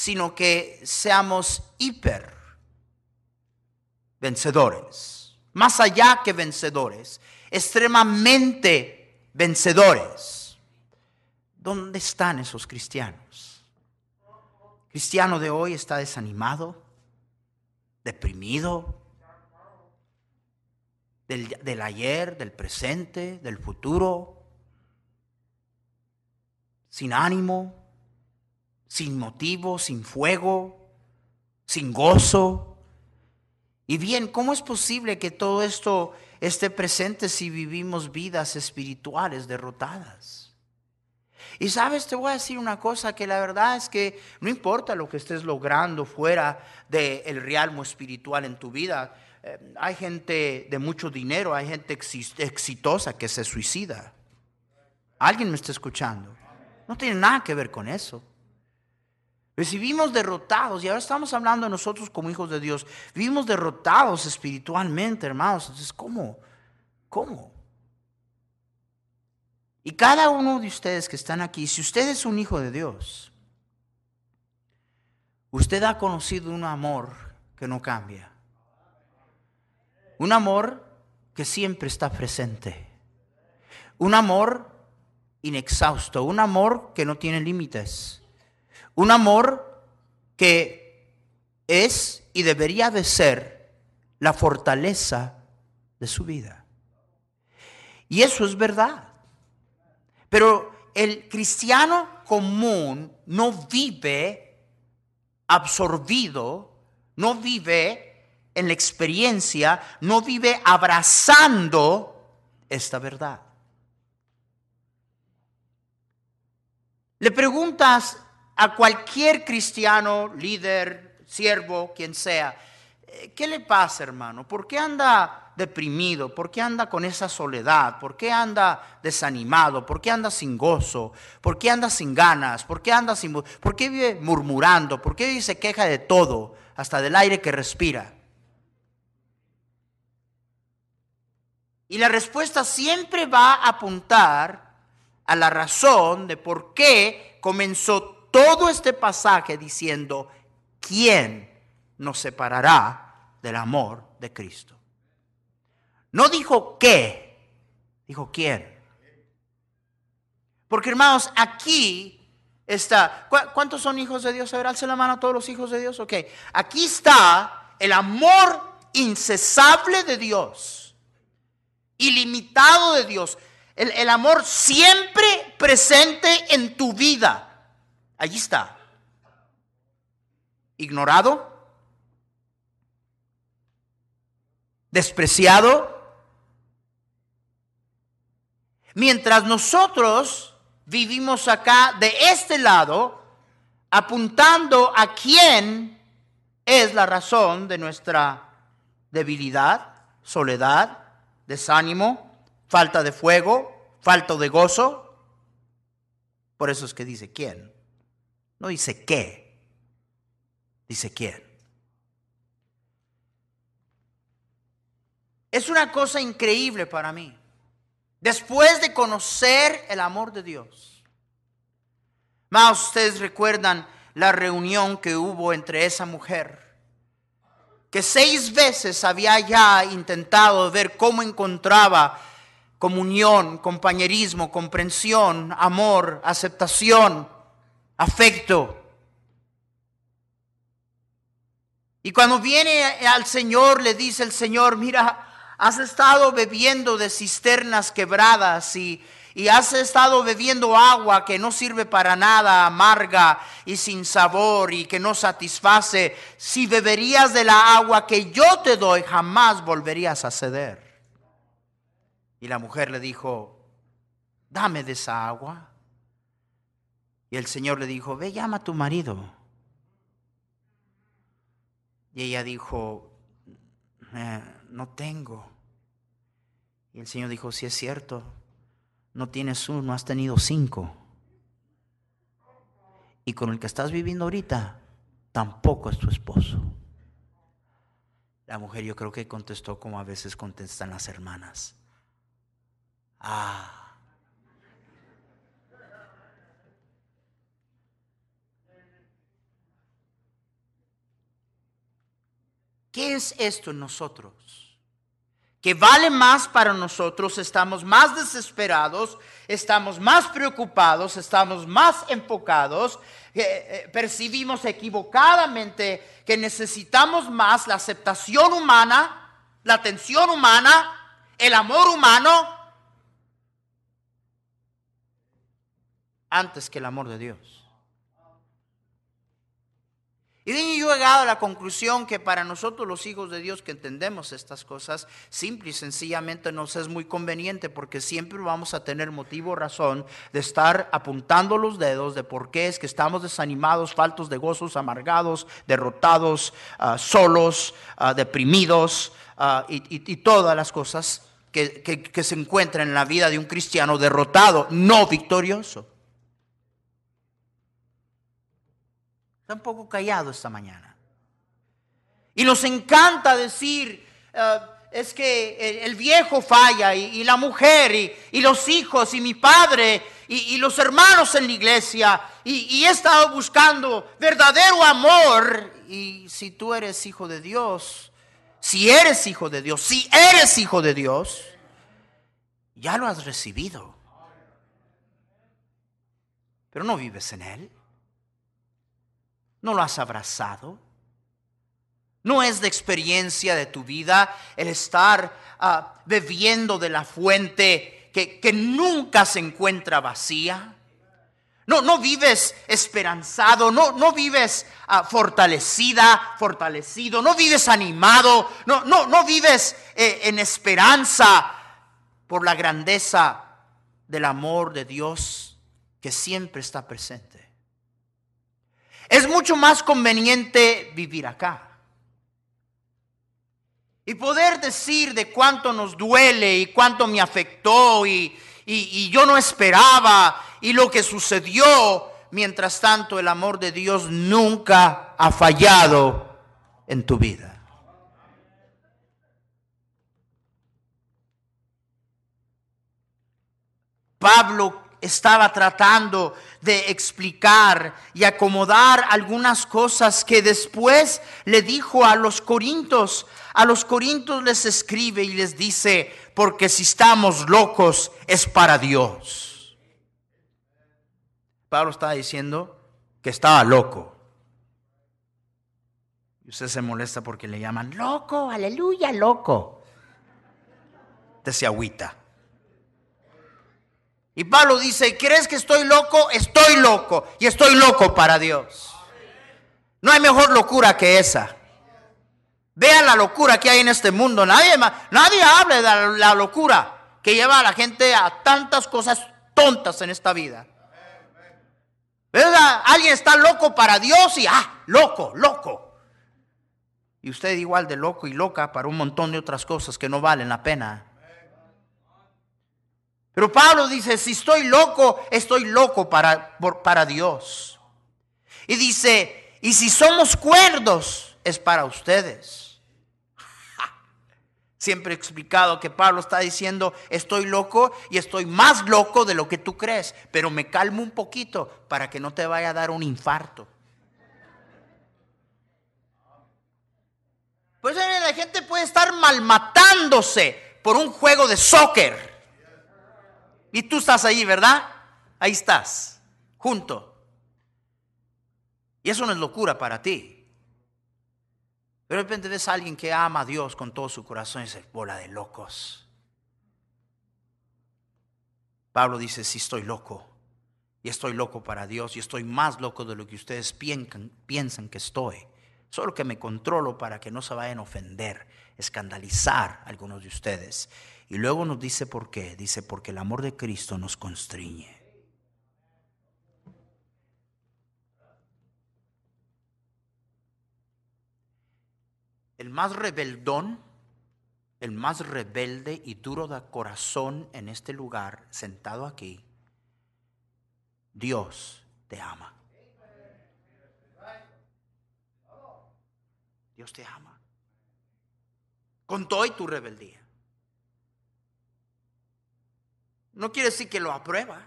Sino que seamos hiper vencedores, más allá que vencedores, extremadamente vencedores. ¿Dónde están esos cristianos? cristiano de hoy está desanimado, deprimido, del, del ayer, del presente, del futuro, sin ánimo, sin motivo, sin fuego, sin gozo. Y bien, ¿cómo es posible que todo esto esté presente si vivimos vidas espirituales derrotadas? Y sabes, te voy a decir una cosa, que la verdad es que no importa lo que estés logrando fuera del realmo espiritual en tu vida, eh, hay gente de mucho dinero, hay gente exitosa que se suicida. ¿Alguien me está escuchando? No tiene nada que ver con eso. Recibimos derrotados, y ahora estamos hablando de nosotros como hijos de Dios, vivimos derrotados espiritualmente, hermanos. Entonces, ¿cómo? ¿Cómo? Y cada uno de ustedes que están aquí, si usted es un hijo de Dios, usted ha conocido un amor que no cambia. Un amor que siempre está presente. Un amor inexhausto, un amor que no tiene límites un amor que es y debería de ser la fortaleza de su vida. Y eso es verdad. Pero el cristiano común no vive absorbido, no vive en la experiencia, no vive abrazando esta verdad. Le preguntas a cualquier cristiano, líder, siervo, quien sea, eh, ¿qué le pasa, hermano? ¿Por qué anda deprimido? ¿Por qué anda con esa soledad? ¿Por qué anda desanimado? ¿Por qué anda sin gozo? ¿Por qué anda sin ganas? ¿Por qué anda sin ¿Por qué vive murmurando? ¿Por qué se queja de todo, hasta del aire que respira? Y la respuesta siempre va a apuntar a la razón de por qué comenzó todo este pasaje diciendo, ¿quién nos separará del amor de Cristo? No dijo qué, dijo quién. Porque hermanos, aquí está, ¿cuántos son hijos de Dios? A ver, alce la mano a todos los hijos de Dios. Ok, aquí está el amor incesable de Dios, ilimitado de Dios, el, el amor siempre presente en tu vida. Allí está. Ignorado. Despreciado. Mientras nosotros vivimos acá de este lado, apuntando a quién es la razón de nuestra debilidad, soledad, desánimo, falta de fuego, falta de gozo. Por eso es que dice quién. No dice qué, dice quién. Es una cosa increíble para mí. Después de conocer el amor de Dios. Más ustedes recuerdan la reunión que hubo entre esa mujer, que seis veces había ya intentado ver cómo encontraba comunión, compañerismo, comprensión, amor, aceptación afecto. Y cuando viene al Señor, le dice el Señor, mira, has estado bebiendo de cisternas quebradas y, y has estado bebiendo agua que no sirve para nada, amarga y sin sabor y que no satisface, si beberías de la agua que yo te doy, jamás volverías a ceder. Y la mujer le dijo, dame de esa agua. Y el Señor le dijo, ve, llama a tu marido. Y ella dijo, eh, no tengo. Y el Señor dijo, si es cierto, no tienes uno, has tenido cinco. Y con el que estás viviendo ahorita, tampoco es tu esposo. La mujer yo creo que contestó como a veces contestan las hermanas. Ah. ¿Qué es esto en nosotros? que vale más para nosotros, estamos más desesperados, estamos más preocupados, estamos más enfocados, eh, eh, percibimos equivocadamente que necesitamos más la aceptación humana, la atención humana, el amor humano, antes que el amor de Dios. Y yo he llegado a la conclusión que para nosotros los hijos de Dios que entendemos estas cosas, simple y sencillamente nos es muy conveniente porque siempre vamos a tener motivo, razón de estar apuntando los dedos de por qué es que estamos desanimados, faltos de gozos, amargados, derrotados, ah, solos, ah, deprimidos ah, y, todas las cosas que se encuentran en la vida de un cristiano derrotado, no victorioso. Está un poco callado esta mañana. Y nos encanta decir, eh, es que el, viejo falla y, la mujer y, los hijos y mi padre y, los hermanos en la iglesia y, he estado buscando verdadero amor. Y si tú eres hijo de Dios, si eres hijo de Dios, si eres hijo de Dios, ya lo has recibido. Pero no vives en Él. ¿No lo has abrazado? ¿No es de experiencia de tu vida el estar ah, bebiendo de la fuente que, nunca se encuentra vacía? No, no vives esperanzado, no, no vives ah, fortalecida, fortalecido, no vives animado, no, no, no vives eh, en esperanza por la grandeza del amor de Dios que siempre está presente. Es mucho más conveniente vivir acá. Y poder decir de cuánto nos duele y cuánto me afectó y, yo no esperaba y lo que sucedió. Mientras tanto, el amor de Dios nunca ha fallado en tu vida. Pablo estaba tratando de explicar y acomodar algunas cosas que después le dijo a los corintios. A los corintios les escribe y les dice, porque si estamos locos es para Dios. Pablo estaba diciendo que estaba loco. Y usted se molesta porque le llaman loco, aleluya, loco. Te se agüita. Y Pablo dice, ¿crees que estoy loco? Estoy loco y estoy loco para Dios. No hay mejor locura que esa. Vean la locura que hay en este mundo. Nadie, nadie habla de la, locura que lleva a la gente a tantas cosas tontas en esta vida. ¿Verdad? Alguien está loco para Dios y, ah, loco, loco. Y usted igual de loco y loca para un montón de otras cosas que no valen la pena. Pero Pablo dice, si estoy loco, estoy loco para, para Dios. Y dice, y si somos cuerdos, es para ustedes. Siempre he explicado que Pablo está diciendo, estoy loco y estoy más loco de lo que tú crees, pero me calmo un poquito para que no te vaya a dar un infarto. Pues la gente puede estar malmatándose por un juego de soccer. Y tú estás ahí, ¿verdad? Ahí estás, junto. Y eso no es locura para ti. Pero de repente ves a alguien que ama a Dios con todo su corazón y dice, bola de locos. Pablo dice, sí estoy loco. Y estoy loco para Dios. Y estoy más loco de lo que ustedes piensan, piensan que estoy. Solo que me controlo para que no se vayan a ofender, escandalizar a algunos de ustedes. Y luego nos dice por qué. Dice, porque el amor de Cristo nos constriñe. El más rebeldón, el más rebelde y duro de corazón en este lugar, sentado aquí, Dios te ama. Dios te ama. Con todo y tu rebeldía. No quiere decir que lo aprueba.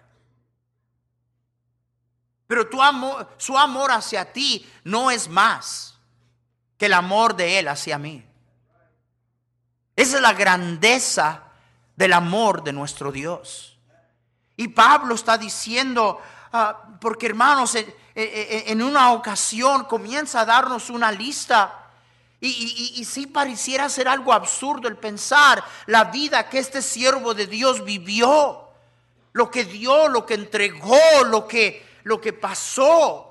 Pero tu amor, su amor hacia ti no es más que el amor de Él hacia mí. Esa es la grandeza del amor de nuestro Dios. Y Pablo está diciendo, ah, porque hermanos, en, una ocasión comienza a darnos una lista. Y, y, si pareciera ser algo absurdo el pensar la vida que este siervo de Dios vivió, lo que dio, lo que entregó, lo que, lo que pasó.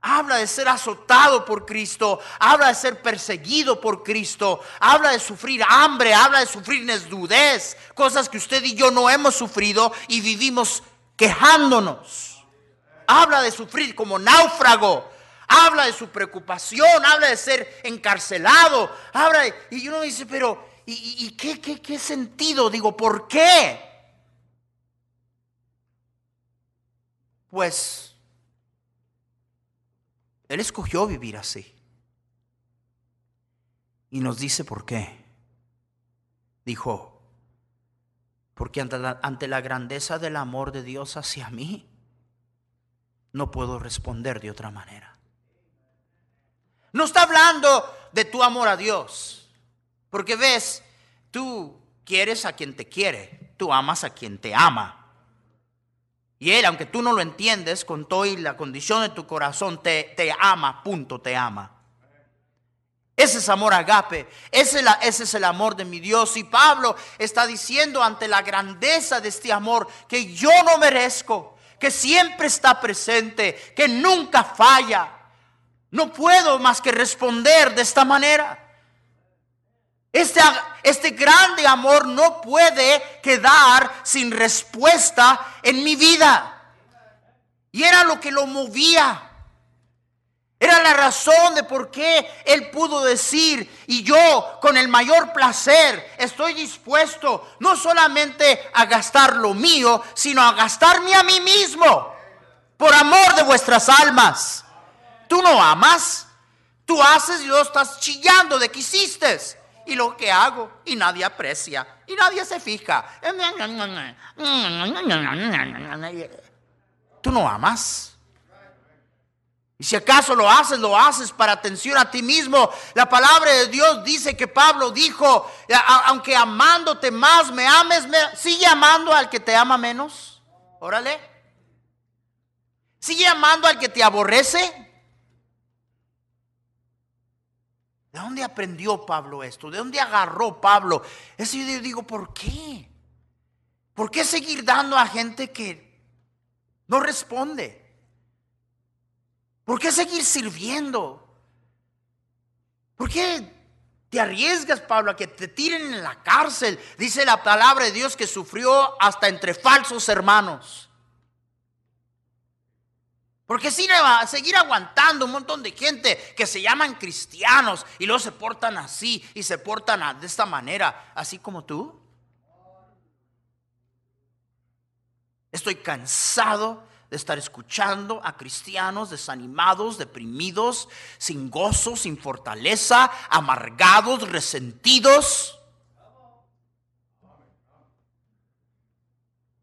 Habla de ser azotado por Cristo, habla de ser perseguido por Cristo, habla de sufrir hambre, habla de sufrir desnudez, cosas que usted y yo no hemos sufrido y vivimos quejándonos. Habla de sufrir como náufrago, habla de su preocupación, habla de ser encarcelado, habla y uno dice, pero ¿y, qué, qué, qué sentido? Digo, ¿por qué? Pues él escogió vivir así. Y nos dice por qué. Dijo, porque ante la, grandeza del amor de Dios hacia mí, no puedo responder de otra manera. No está hablando de tu amor a Dios, porque ves, tú quieres a quien te quiere, tú amas a quien te ama. Y Él, aunque tú no lo entiendes, con todo y la condición de tu corazón, te, te ama, punto, te ama. Ese es amor agape, ese, ese es el amor de mi Dios. Y Pablo está diciendo ante la grandeza de este amor que yo no merezco, que siempre está presente, que nunca falla. No puedo más que responder de esta manera. Este, este, grande amor no puede quedar sin respuesta en mi vida. Y era lo que lo movía. Era la razón de por qué él pudo decir, y yo con el mayor placer estoy dispuesto no solamente a gastar lo mío, sino a gastarme a mí mismo, por amor de vuestras almas. Tú no amas, tú haces y lo estás chillando de que hiciste y lo que hago y nadie aprecia y nadie se fija. Tú no amas. Y si acaso lo haces, lo haces para atención a ti mismo. La palabra de Dios dice que Pablo dijo, aunque amándote más me ames, sigue amando al que te ama menos. Órale. Sigue amando al que te aborrece. ¿De dónde aprendió Pablo esto? ¿De dónde agarró Pablo? Eso yo digo, ¿por qué? ¿Por qué seguir dando a gente que no responde? ¿Por qué seguir sirviendo? ¿Por qué te arriesgas, Pablo, a que te tiren en la cárcel? Dice la palabra de Dios que sufrió hasta entre falsos hermanos. Porque si va seguir aguantando un montón de gente que se llaman cristianos y luego se portan así y se portan de esta manera, así como tú. Estoy cansado de estar escuchando a cristianos desanimados, deprimidos, sin gozo, sin fortaleza, amargados, resentidos.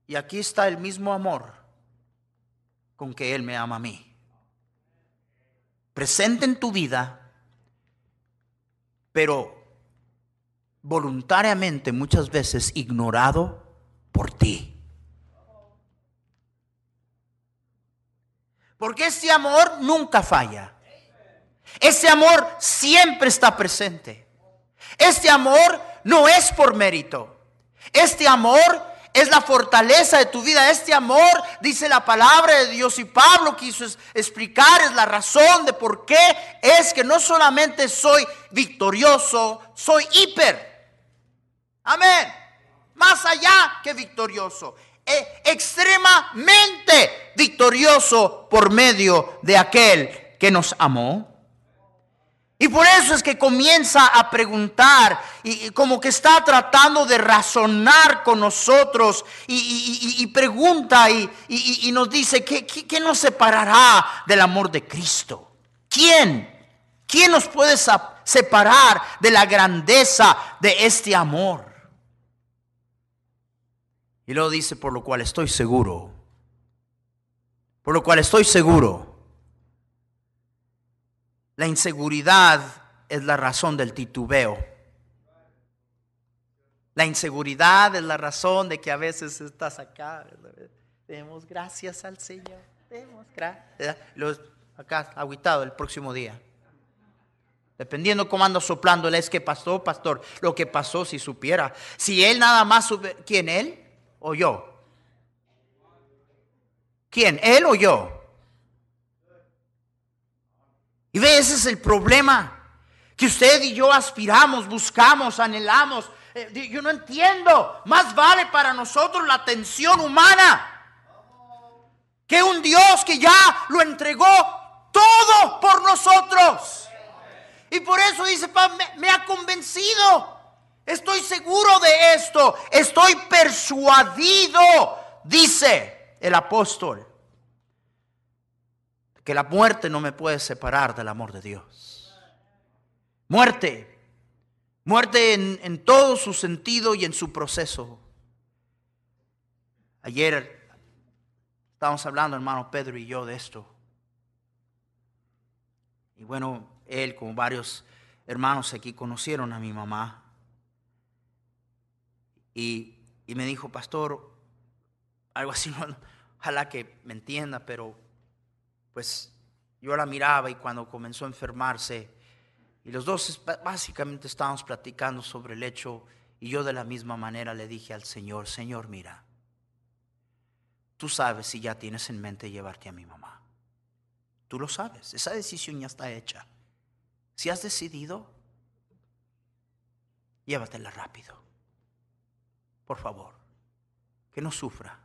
Y aquí está el mismo amor con que Él me ama a mí. Presente en tu vida, pero voluntariamente muchas veces ignorado por ti. Porque ese amor nunca falla. Ese amor siempre está presente. Este amor no es por mérito. Este amor es la fortaleza de tu vida. Este amor, dice la palabra de Dios y Pablo quiso explicar, es la razón de por qué es que no solamente soy victorioso, soy hiper. Amén. Más allá que victorioso. E extremadamente victorioso por medio de aquel que nos amó. Y por eso es que comienza a preguntar y, como que está tratando de razonar con nosotros y, pregunta y, nos dice, ¿qué, ¿qué, nos separará del amor de Cristo? ¿Quién? ¿Quién nos puede separar de la grandeza de este amor? Y luego dice, por lo cual estoy seguro, por lo cual estoy seguro la inseguridad es la razón del titubeo. La inseguridad es la razón de que a veces estás acá. Demos gracias al Señor. Demos gracias. Los, acá, aguitado el próximo día. Dependiendo cómo ando soplando, es que pasó, pastor, lo que pasó si supiera. Si él nada más sube, ¿quién él o yo? ¿Quién? ¿Él o yo? Y ve, ese es el problema. Que usted y yo aspiramos, buscamos, anhelamos. Eh, yo no entiendo. Más vale para nosotros la atención humana que un Dios que ya lo entregó todo por nosotros. Y por eso dice, me, me ha convencido. Estoy seguro de esto. Estoy persuadido, dice el apóstol que la muerte no me puede separar del amor de Dios. Muerte, muerte en, todo su sentido y en su proceso. Ayer estábamos hablando, hermano Pedro y yo, de esto. Y bueno, él, como varios hermanos aquí, conocieron a mi mamá. Y, y me dijo, pastor, algo así, ojalá que me entienda, pero pues yo la miraba y cuando comenzó a enfermarse, y los dos básicamente estábamos platicando sobre el hecho, y yo de la misma manera le dije al Señor, Señor, mira, tú sabes si ya tienes en mente llevarte a mi mamá. Tú lo sabes, esa decisión ya está hecha. Si has decidido, llévatela rápido. Por favor, que no sufra,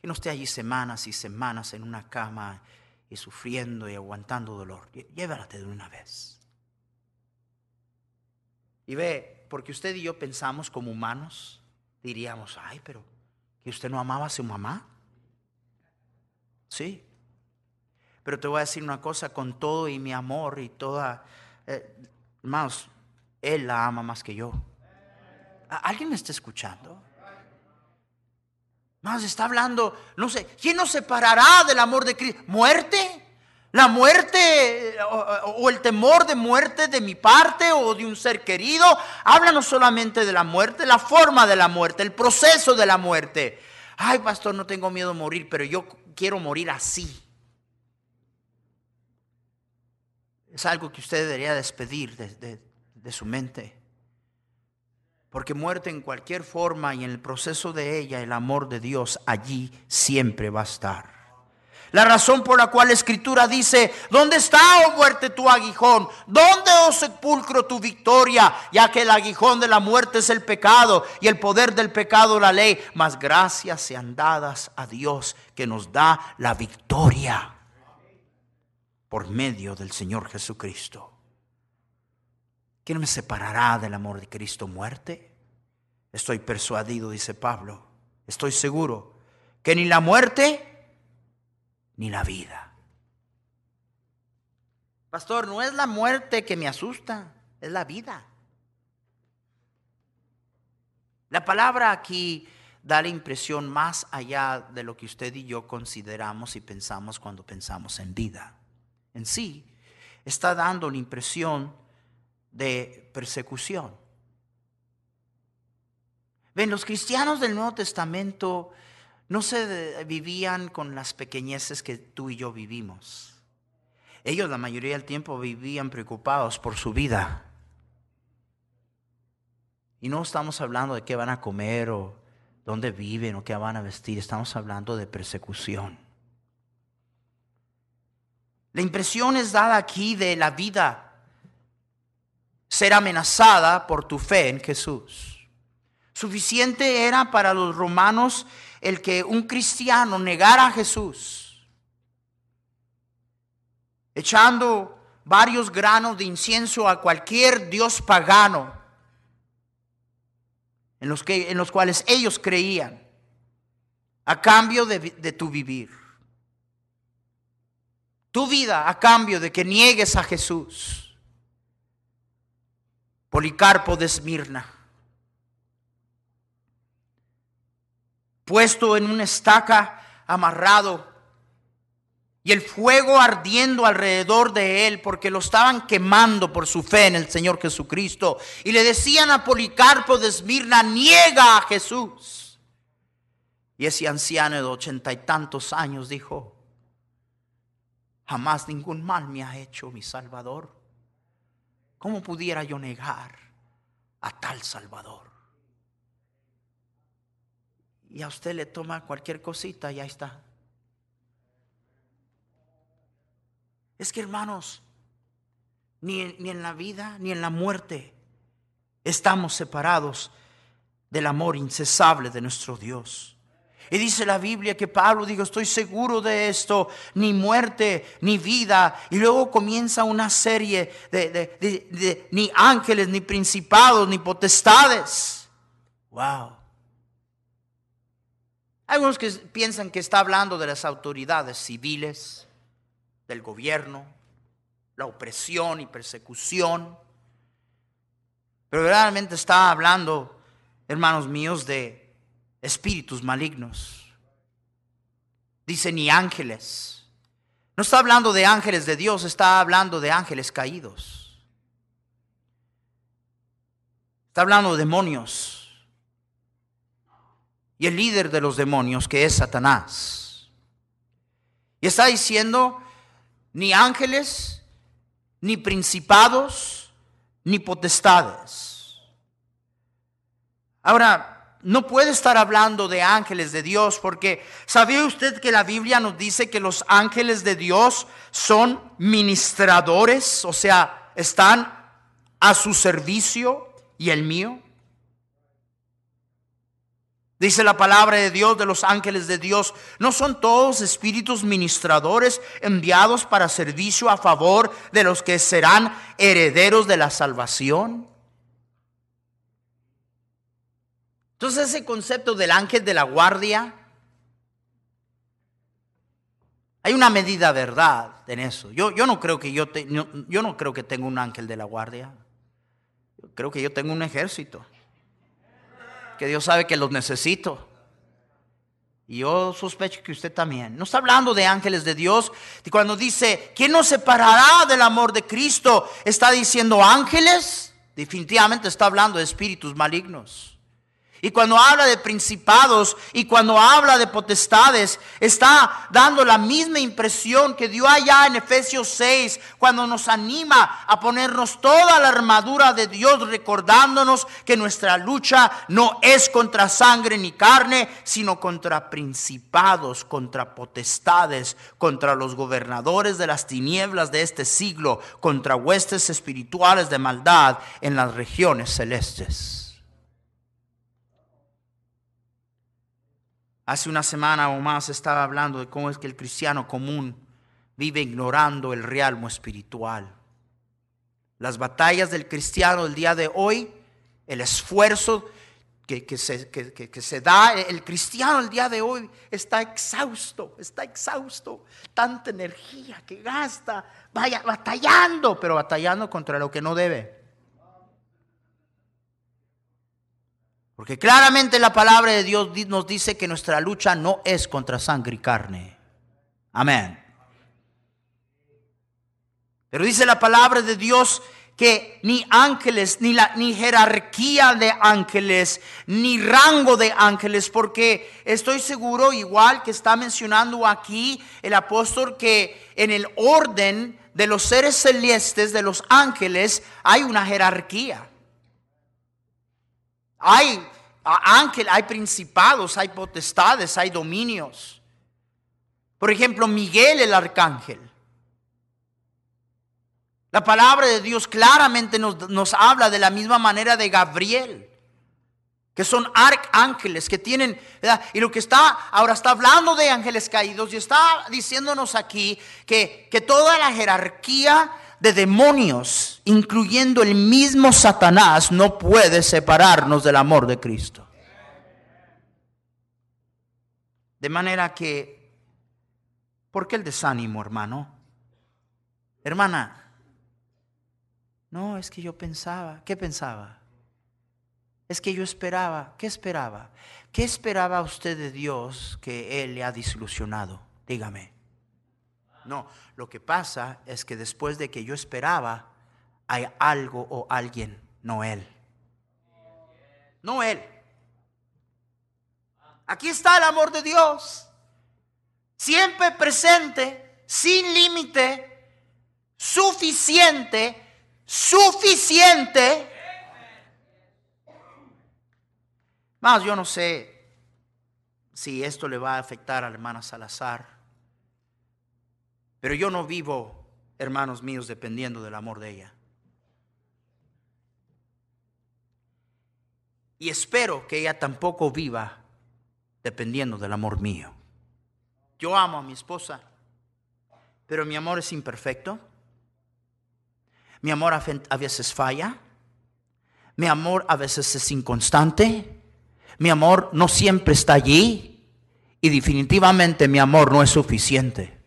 que no esté allí semanas y semanas en una cama y sufriendo y aguantando dolor. Llévate de una vez. Y ve, porque usted y yo pensamos como humanos, diríamos, ay, pero que usted no amaba a su mamá. Sí. Pero te voy a decir una cosa, con todo y mi amor y toda, eh, hermanos, Él la ama más que yo. ¿Alguien me está escuchando? Está hablando, no sé, ¿quién nos separará del amor de Cristo? ¿Muerte? ¿La muerte o, el temor de muerte de mi parte o de un ser querido? Habla no solamente de la muerte, la forma de la muerte, el proceso de la muerte. Ay, pastor, no tengo miedo a morir, pero yo quiero morir así. Es algo que usted debería despedir de su mente. Porque muerte en cualquier forma y en el proceso de ella, el amor de Dios allí siempre va a estar. La razón por la cual la escritura dice, ¿dónde está, oh muerte, tu aguijón? ¿Dónde, oh sepulcro, tu victoria? Ya que el aguijón de la muerte es el pecado y el poder del pecado la ley. Mas gracias sean dadas a Dios que nos da la victoria por medio del Señor Jesucristo. ¿Quién me separará del amor de Cristo? ¿Muerte? Estoy persuadido, dice Pablo. Estoy seguro que ni la muerte ni la vida. Pastor, no es la muerte que me asusta, es la vida. La palabra aquí da la impresión más allá de lo que usted y yo consideramos y pensamos cuando pensamos en vida. En sí, está dando la impresión de persecución. Ven, los cristianos del Nuevo Testamento no se vivían con las pequeñeces que tú y yo vivimos. Ellos la mayoría del tiempo vivían preocupados por su vida. Y no estamos hablando de qué van a comer o dónde viven o qué van a vestir. Estamos hablando de persecución. La impresión es dada aquí de la vida ser amenazada por tu fe en Jesús. Suficiente era para los romanos el que un cristiano negara a Jesús, echando varios granos de incienso a cualquier dios pagano en los, que, en los cuales ellos creían, a cambio de, de tu vivir. Tu vida a cambio de que niegues a Jesús. Policarpo de Esmirna, puesto en una estaca, amarrado, y el fuego ardiendo alrededor de él, porque lo estaban quemando por su fe en el Señor Jesucristo. Y le decían a Policarpo de Esmirna, niega a Jesús. Y ese anciano de ochenta y tantos años dijo, jamás ningún mal me ha hecho mi Salvador. ¿Cómo pudiera yo negar a tal Salvador? Y a usted le toma cualquier cosita y ahí está. Es que hermanos, ni, ni en la vida ni en la muerte estamos separados del amor incesable de nuestro Dios. Y dice la Biblia que Pablo dijo, estoy seguro de esto, ni muerte, ni vida. Y luego comienza una serie de, de, ni ángeles, ni principados, ni potestades. Wow. Hay algunos que piensan que está hablando de las autoridades civiles, del gobierno, la opresión y persecución. Pero realmente está hablando, hermanos míos, de espíritus malignos. Dice ni ángeles. No está hablando de ángeles de Dios, está hablando de ángeles caídos. Está hablando de demonios. Y el líder de los demonios, que es Satanás. Y está diciendo, ni ángeles, ni principados, ni potestades. Ahora, no puede estar hablando de ángeles de Dios porque ¿sabía usted que la Biblia nos dice que los ángeles de Dios son ministradores? O sea, están a su servicio y el mío. Dice la palabra de Dios de los ángeles de Dios, ¿no son todos espíritus ministradores enviados para servicio a favor de los que serán herederos de la salvación? Entonces ese concepto del ángel de la guardia, hay una medida verdad en eso. Yo, yo no creo que yo, yo no creo que tenga un ángel de la guardia. Yo creo que yo tengo un ejército. Que Dios sabe que los necesito. Y yo sospecho que usted también. No está hablando de ángeles de Dios. Y cuando dice, ¿quién nos separará del amor de Cristo? Está diciendo ángeles. Definitivamente está hablando de espíritus malignos. Y cuando habla de principados y cuando habla de potestades, está dando la misma impresión que dio allá en Efesios 6, cuando nos anima a ponernos toda la armadura de Dios, recordándonos que nuestra lucha no es contra sangre ni carne, sino contra principados, contra potestades, contra los gobernadores de las tinieblas de este siglo, contra huestes espirituales de maldad en las regiones celestes. Hace una semana o más estaba hablando de cómo es que el cristiano común vive ignorando el realmo espiritual. Las batallas del cristiano el día de hoy, el esfuerzo que, se, que, se, da, el cristiano el día de hoy está exhausto, está exhausto, tanta energía que gasta, vaya batallando, pero batallando contra lo que no debe. Porque claramente la palabra de Dios nos dice que nuestra lucha no es contra sangre y carne. Amén. Pero dice la palabra de Dios que ni ángeles, ni, la, ni jerarquía de ángeles, ni rango de ángeles, porque estoy seguro, igual que está mencionando aquí el apóstol, que en el orden de los seres celestes, de los ángeles, hay una jerarquía. Hay ángel, hay principados, hay potestades, hay dominios. Por ejemplo, Miguel el arcángel. La palabra de Dios claramente nos, nos habla de la misma manera de Gabriel que son arcángeles, que tienen, y lo que está, ahora está hablando de ángeles caídos y está diciéndonos aquí que, que toda la jerarquía de demonios, incluyendo el mismo Satanás, no puede separarnos del amor de Cristo. De manera que, ¿por qué el desánimo, hermano? Hermana, no, es que yo pensaba, ¿qué pensaba? Es que yo esperaba, ¿qué esperaba? ¿Qué esperaba usted de Dios que Él le ha desilusionado? Dígame. No, lo que pasa es que después de que yo esperaba, hay algo o alguien, no Él. No Él. Aquí está el amor de Dios. Siempre presente, sin límite, suficiente, suficiente Más, yo no sé si esto le va a afectar a la hermana Salazar, pero yo no vivo, hermanos míos, dependiendo del amor de ella. Y espero que ella tampoco viva dependiendo del amor mío. Yo amo a mi esposa, pero mi amor es imperfecto. Mi amor a veces falla. Mi amor a veces es inconstante. Mi amor no siempre está allí y definitivamente mi amor no es suficiente.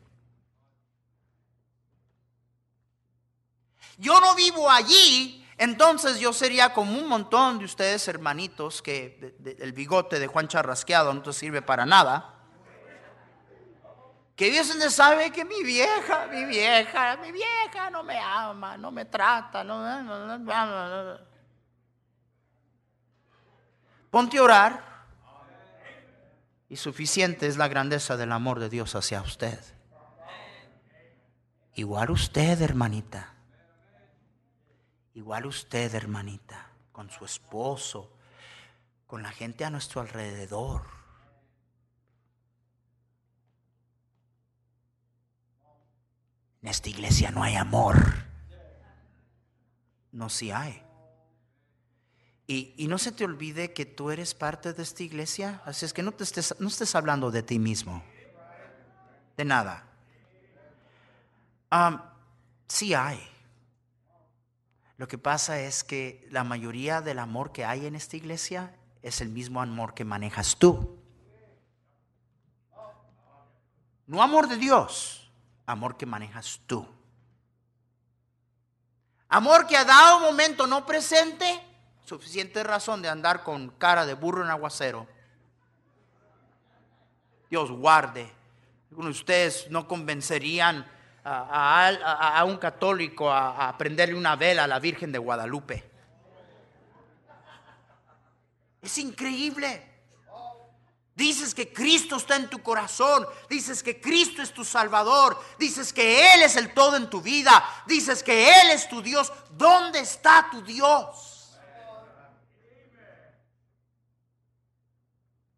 Yo no vivo allí, entonces yo sería como un montón de ustedes hermanitos que el bigote de Juan Charrasqueado no te sirve para nada. Que Dios no sabe que mi vieja, mi vieja, mi vieja no me ama, no me trata, no, no, no Ponte a orar. Y suficiente es la grandeza del amor de Dios hacia usted. Igual usted, hermanita. Igual usted, hermanita, con su esposo, con la gente a nuestro alrededor. En esta iglesia no hay amor. No si hay. Y, no se te olvide que tú eres parte de esta iglesia. Así es que no, te estés, no estés hablando de ti mismo. De nada. sí hay. Lo que pasa es que la mayoría del amor que hay en esta iglesia es el mismo amor que manejas tú. No amor de Dios, amor que manejas tú. Amor que a dado momento no presente suficiente razón de andar con cara de burro en aguacero. Dios guarde. Algunos de ustedes no convencerían a, un católico a, a prenderle una vela a la Virgen de Guadalupe. Es increíble. Dices que Cristo está en tu corazón. Dices que Cristo es tu Salvador. Dices que Él es el todo en tu vida. Dices que Él es tu Dios. ¿Dónde está tu Dios?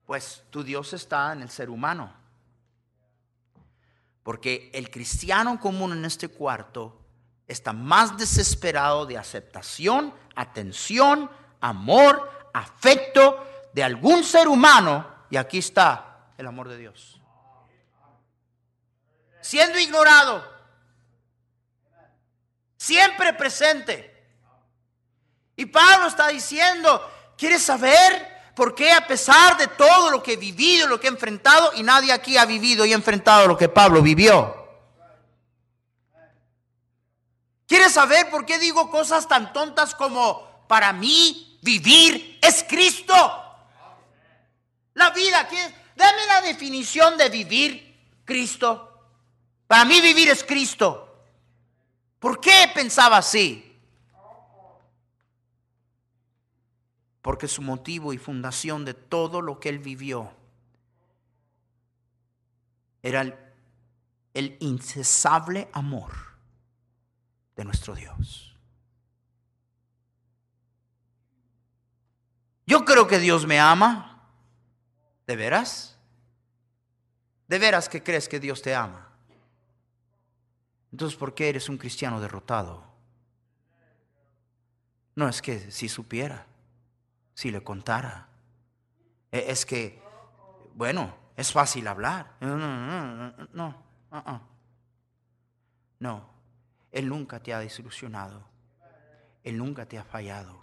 Pues tu Dios está en el ser humano. Porque el cristiano común en este cuarto está más desesperado de aceptación, atención, amor, afecto de algún ser humano. Y aquí está el amor de Dios. Siendo ignorado, siempre presente. Y Pablo está diciendo, ¿quieres saber? Porque a pesar de todo lo que he vivido, lo que he enfrentado, y nadie aquí ha vivido y enfrentado lo que Pablo vivió? ¿Quieres saber por qué digo cosas tan tontas como para mí vivir es Cristo? La vida, dame la definición de vivir Cristo. Para mí vivir es Cristo. ¿Por qué pensaba así? Porque su motivo y fundación de todo lo que él vivió era el, incesable amor de nuestro Dios. Yo creo que Dios me ama. ¿De veras? ¿De veras que crees que Dios te ama? Entonces, ¿por qué eres un cristiano derrotado? No es que si supiera, si le contara. E, es que, bueno, es fácil hablar. No, no, no, no. No, Él nunca te ha desilusionado. Él nunca te ha fallado.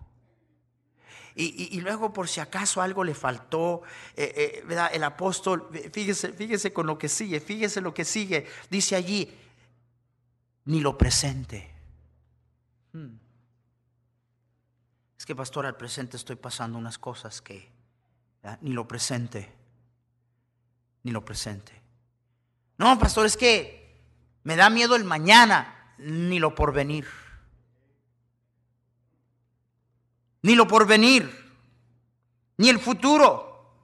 Y, luego por si acaso algo le faltó, eh, eh, el apóstol, fíjese, fíjese con lo que sigue, fíjese lo que sigue, dice allí, ni lo presente. Hmm. Es que pastor, al presente estoy pasando unas cosas que ni lo presente, ni lo presente. No, pastor, es que me da miedo el mañana, ni lo porvenir. Ni lo porvenir, ni el futuro.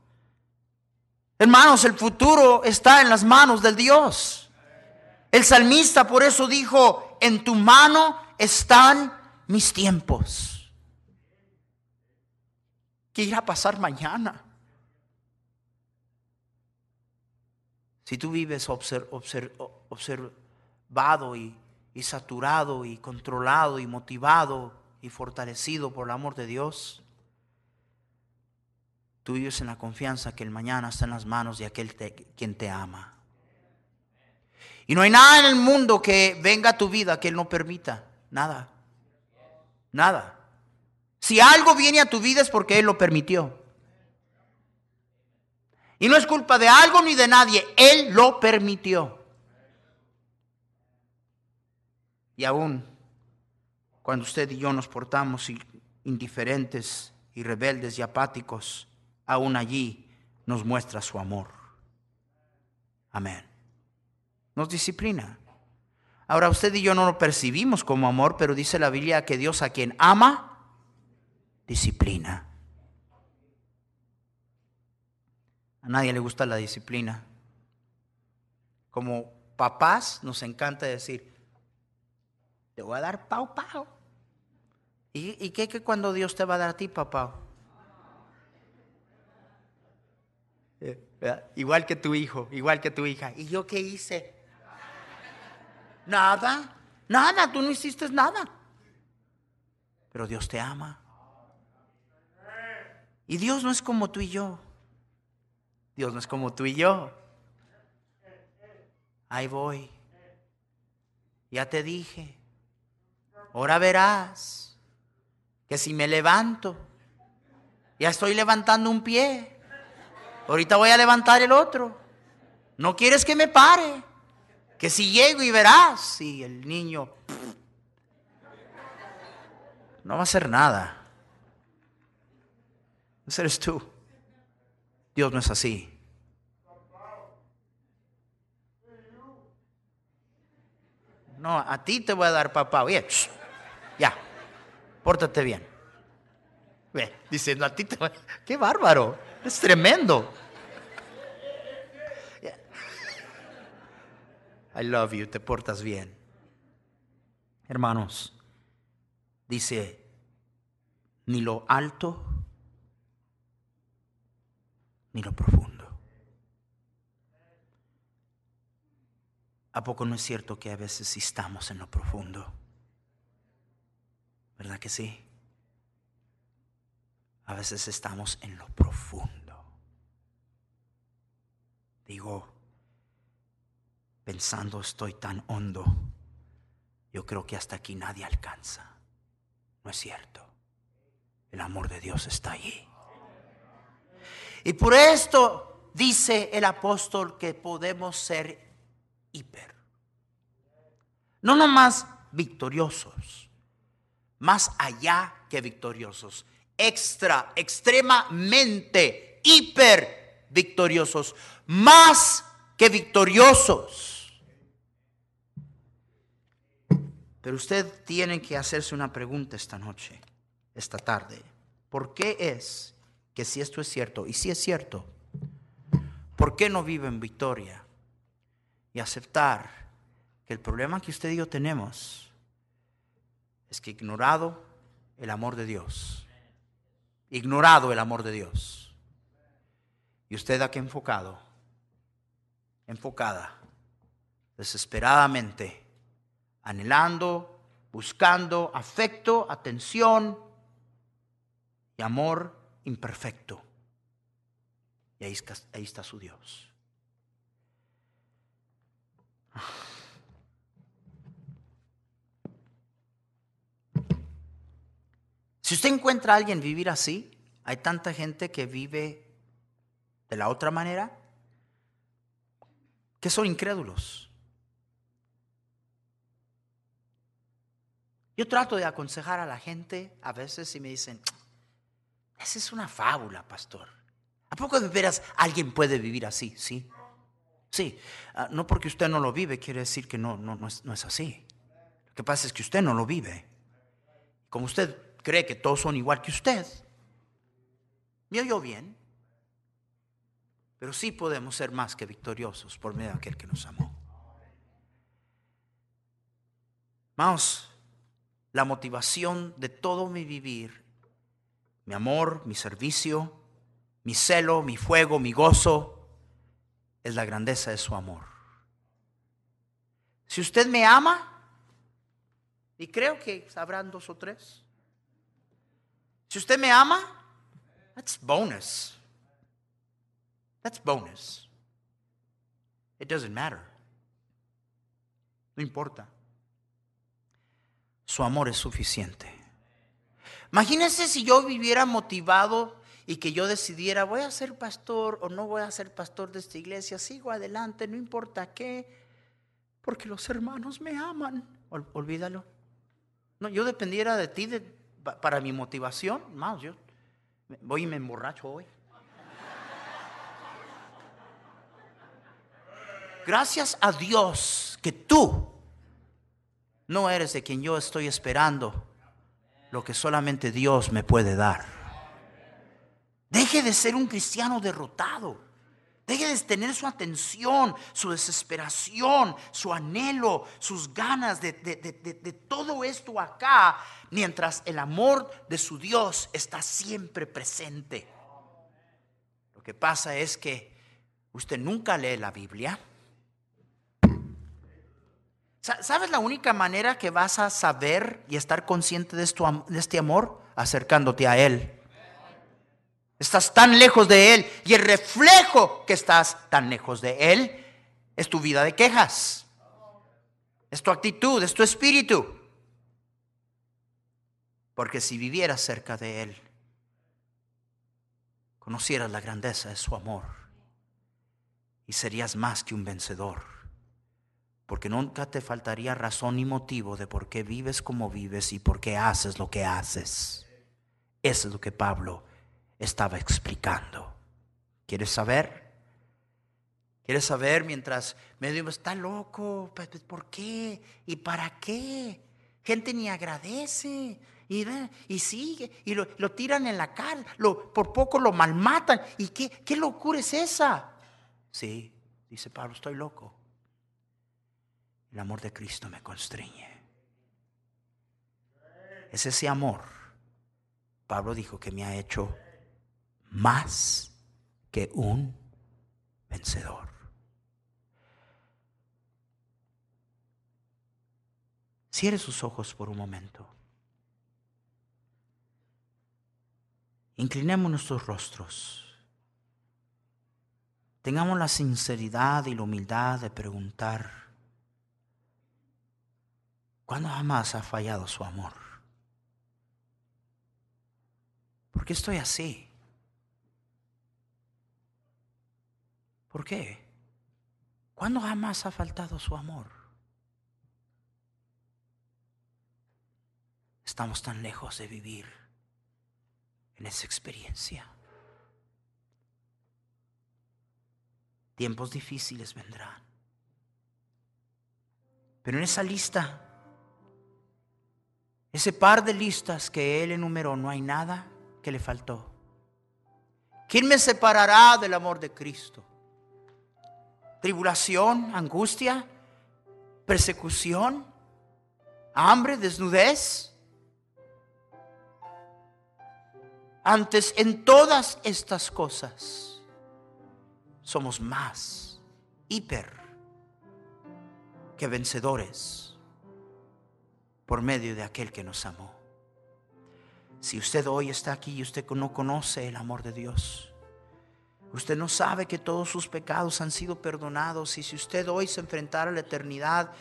Hermanos, el futuro está en las manos del Dios. El salmista por eso dijo, en tu mano están mis tiempos. ¿Qué irá a pasar mañana? Si tú vives observado y, saturado y controlado y motivado y fortalecido por el amor de Dios, tú vives en la confianza que el mañana está en las manos de aquel quien te ama. Y no hay nada en el mundo que venga a tu vida que Él no permita. Nada. Nada. Si algo viene a tu vida es porque Él lo permitió. Y no es culpa de algo ni de nadie, Él lo permitió. Y aún cuando usted y yo nos portamos indiferentes y rebeldes y apáticos, aún allí nos muestra su amor. Amén. Nos disciplina. Ahora usted y yo no lo percibimos como amor, pero dice la Biblia que Dios a quien ama, disciplina. A nadie le gusta la disciplina. Como papás nos encanta decir, te voy a dar pau pau. ¿Y, qué que cuando Dios te va a dar a ti, papá? Eh, igual que tu hijo, igual que tu hija. ¿Y yo qué hice? Nada, nada, tú no hiciste nada. Pero Dios te ama. Y Dios no es como tú y yo. Dios no es como tú y yo. Ahí voy. Ya te dije. Ahora verás que si me levanto, ya estoy levantando un pie. Ahorita voy a levantar el otro. No quieres que me pare. Que si llego y verás, y el niño no va a hacer nada. Ese eres tú. Dios no es así. No, a ti te voy a dar papá. Oye, ya, pórtate bien. Ve, diciendo a ti te voy a... ¡Qué bárbaro! Es tremendo. I love you, te portas bien. Hermanos, dice, ni lo alto ni lo profundo. ¿A poco no es cierto que a veces estamos en lo profundo? ¿Verdad que sí? A veces estamos en lo profundo. Digo, pensando estoy tan hondo, yo creo que hasta aquí nadie alcanza. No es cierto. El amor de Dios está allí. Y por esto dice el apóstol que podemos ser hiper. No nomás victoriosos, más allá que victoriosos, extra, extremadamente, hiper victoriosos, más que victoriosos. Pero usted tiene que hacerse una pregunta esta noche, esta tarde. ¿Por qué es que si esto es cierto, y si es cierto, ¿por qué no vive en victoria? Y aceptar que el problema que usted y yo tenemos es que ignorado el amor de Dios, ignorado el amor de Dios. Y usted aquí enfocado, enfocada, desesperadamente, anhelando, buscando afecto, atención y amor imperfecto. Y ahí está, su Dios. Si usted encuentra a alguien vivir así, hay tanta gente que vive de la otra manera, que son incrédulos. Yo trato de aconsejar a la gente a veces y me dicen, esa es una fábula, pastor. ¿A poco de veras alguien puede vivir así? Sí. Sí. Ah, no porque usted no lo vive quiere decir que no, no, no, es, no es así. Lo que pasa es que usted no lo vive. Como usted cree que todos son igual que usted. ¿Me oyó bien? Pero sí podemos ser más que victoriosos por medio de aquel que nos amó. Vamos, la motivación de todo mi vivir, mi amor, mi servicio, mi celo, mi fuego, mi gozo, es la grandeza de su amor. Si usted me ama, y creo que sabrán dos o tres, si usted me ama, that's bonus. That's bonus. It doesn't matter. No importa. Su amor es suficiente. Imagínense si yo viviera motivado y que yo decidiera, voy a ser pastor o no voy a ser pastor de esta iglesia, sigo adelante, no importa qué, porque los hermanos me aman. olvídalo. No, yo dependiera de ti, para mi motivación, más yo voy y me emborracho hoy. Gracias a Dios que tú no eres de quien yo estoy esperando lo que solamente Dios me puede dar. Deje de ser un cristiano derrotado. Deje de tener su atención, su desesperación, su anhelo, sus ganas de, todo esto acá, mientras el amor de su Dios está siempre presente. Lo que pasa es que usted nunca lee la Biblia. ¿Sabes la única manera que vas a saber y estar consciente de, este amor? Acercándote a Él. Estás tan lejos de Él y el reflejo que estás tan lejos de Él es tu vida de quejas. Es tu actitud, es tu espíritu. Porque si vivieras cerca de Él, conocieras la grandeza de su amor y serías más que un vencedor. Porque nunca te faltaría razón ni motivo de por qué vives como vives y por qué haces lo que haces. Eso es lo que Pablo estaba explicando. ¿Quieres saber? ¿Quieres saber mientras me digo, está loco? ¿Por qué? ¿Y para qué? Gente ni agradece. Y, y sigue, y lo, tiran en la cara, lo, por poco lo malmatan. ¿Y qué, qué locura es esa? Sí, dice Pablo, estoy loco. El amor de Cristo me constriñe. Es ese amor. Pablo dijo que me ha hecho más que un vencedor. Cierre sus ojos por un momento. Inclinemos nuestros rostros. Tengamos la sinceridad y la humildad de preguntar, ¿cuándo jamás ha fallado su amor? ¿Por qué estoy así? ¿Por qué? ¿Cuándo jamás ha faltado su amor? Estamos tan lejos de vivir en esa experiencia. Tiempos difíciles vendrán. Pero en esa lista, ese par de listas que él enumeró, no hay nada que le faltó. ¿Quién me separará del amor de Cristo? tribulación, angustia, persecución, hambre, desnudez. Antes, en todas estas cosas, somos más, hiper, que vencedores por medio de aquel que nos amó. Si usted hoy está aquí y usted no conoce el amor de Dios, usted no sabe que todos sus pecados han sido perdonados y si usted hoy se enfrentara a la eternidad,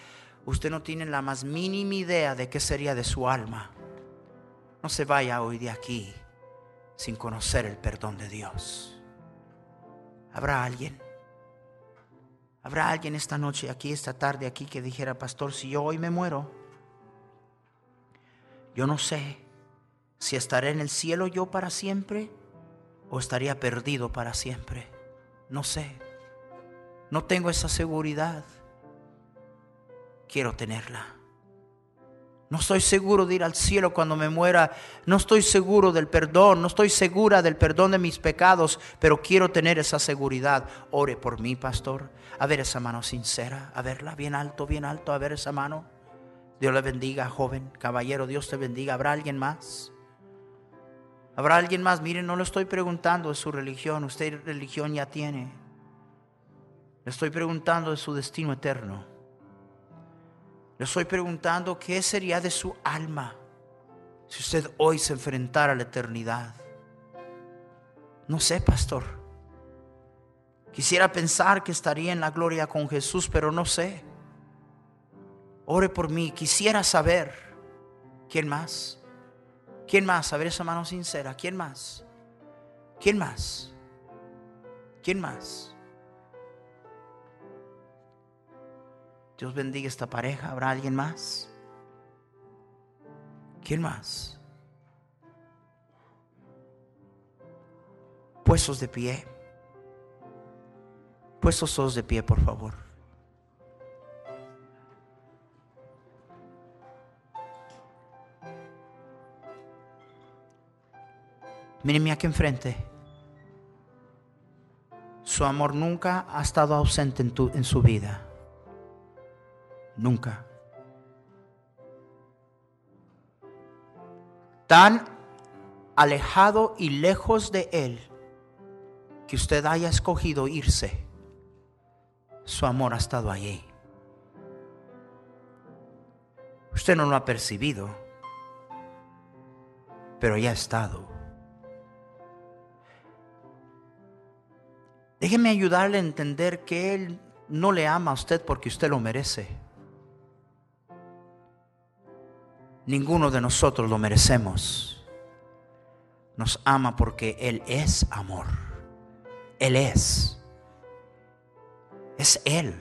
usted no tiene la más mínima idea de qué sería de su alma. No se vaya hoy de aquí sin conocer el perdón de Dios. ¿Habrá alguien? ¿Habrá alguien esta noche aquí, esta tarde aquí que dijera, pastor, si yo hoy me muero, yo no sé si estaré en el cielo yo para siempre o estaría perdido para siempre. No sé. No tengo esa seguridad. Quiero tenerla. No estoy seguro de ir al cielo cuando me muera. No estoy seguro del perdón. No estoy segura del perdón de mis pecados. Pero quiero tener esa seguridad. Ore por mí, pastor. A ver esa mano sincera. A verla bien alto, bien alto. A ver esa mano. Dios le bendiga, joven, caballero. Dios te bendiga. ¿Habrá alguien más? ¿Habrá alguien más? Miren, no le estoy preguntando de su religión. Usted religión ya tiene. Le estoy preguntando de su destino eterno. Le estoy preguntando qué sería de su alma si usted hoy se enfrentara a la eternidad. No sé, pastor. Quisiera pensar que estaría en la gloria con Jesús, pero no sé. Ore por mí. Quisiera saber. ¿Quién más? ¿Quién más? A ver esa mano sincera. ¿Quién más? ¿Quién más? ¿Quién más? Dios bendiga esta pareja. ¿Habrá alguien más? ¿Quién más? Puestos de pie. Puestos todos de pie, por favor. Mírenme aquí enfrente. Su amor nunca ha estado ausente en, tu, en su vida. Nunca. Tan alejado y lejos de Él que usted haya escogido irse, su amor ha estado allí. Usted no lo ha percibido, pero ya ha estado. Déjeme ayudarle a entender que Él no le ama a usted porque usted lo merece. Ninguno de nosotros lo merecemos. Nos ama porque Él es amor. Él es. Es Él.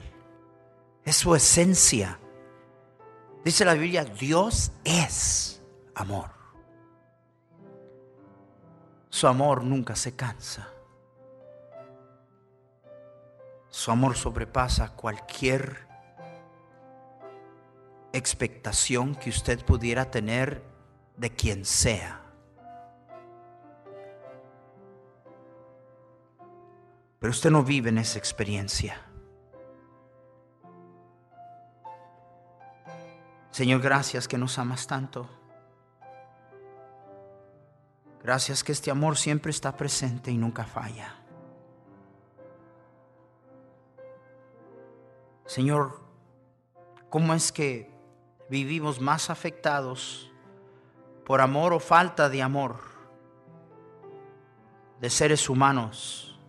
Es su esencia. Dice la Biblia, Dios es amor. Su amor nunca se cansa. Su amor sobrepasa cualquier expectación que usted pudiera tener de quien sea. Pero usted no vive en esa experiencia. Señor, gracias que nos amas tanto. Gracias que este amor siempre está presente y nunca falla. Señor, ¿cómo es que vivimos más afectados por amor o falta de amor de seres humanos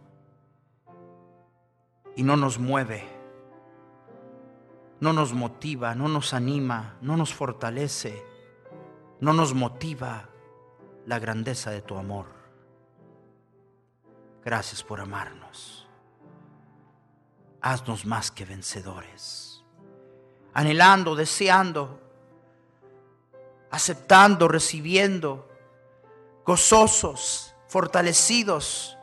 y no nos mueve, no nos motiva, no nos anima, no nos fortalece, no nos motiva la grandeza de tu amor. Gracias por amarnos. Haznos más que vencedores anhelando, deseando, aceptando, recibiendo, gozosos, fortalecidos,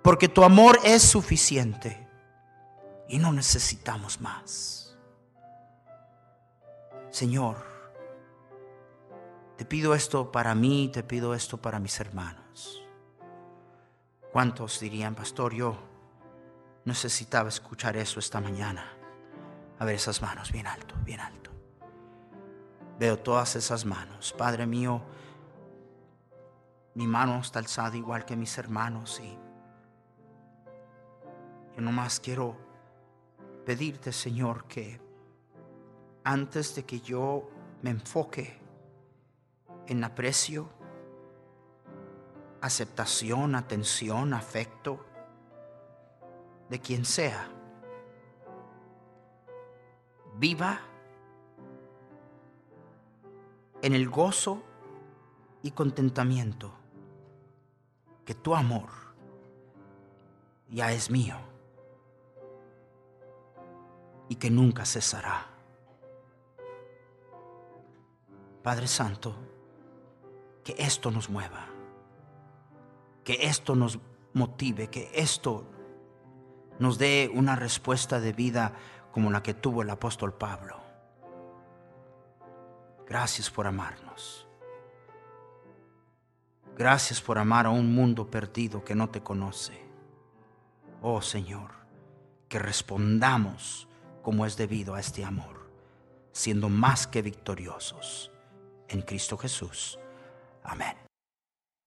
porque tu amor es suficiente y no necesitamos más. Señor, te pido esto para mí, te pido esto para mis hermanos. ¿Cuántos dirían, pastor, yo necesitaba escuchar eso esta mañana? A ver esas manos, bien alto, bien alto. Veo todas esas manos. Padre mío, mi mano está alzada igual que mis hermanos y yo nomás quiero pedirte, Señor, que antes de que yo me enfoque en aprecio, aceptación, atención, afecto de quien sea, viva en el gozo y contentamiento que tu amor ya es mío y que nunca cesará. Padre Santo, que esto nos mueva, que esto nos motive, que esto nos dé una respuesta de vida como la que tuvo el apóstol Pablo. Gracias por amarnos. Gracias por amar a un mundo perdido que no te conoce. Oh Señor, que respondamos como es debido a este amor, siendo más que victoriosos en Cristo Jesús. Amén.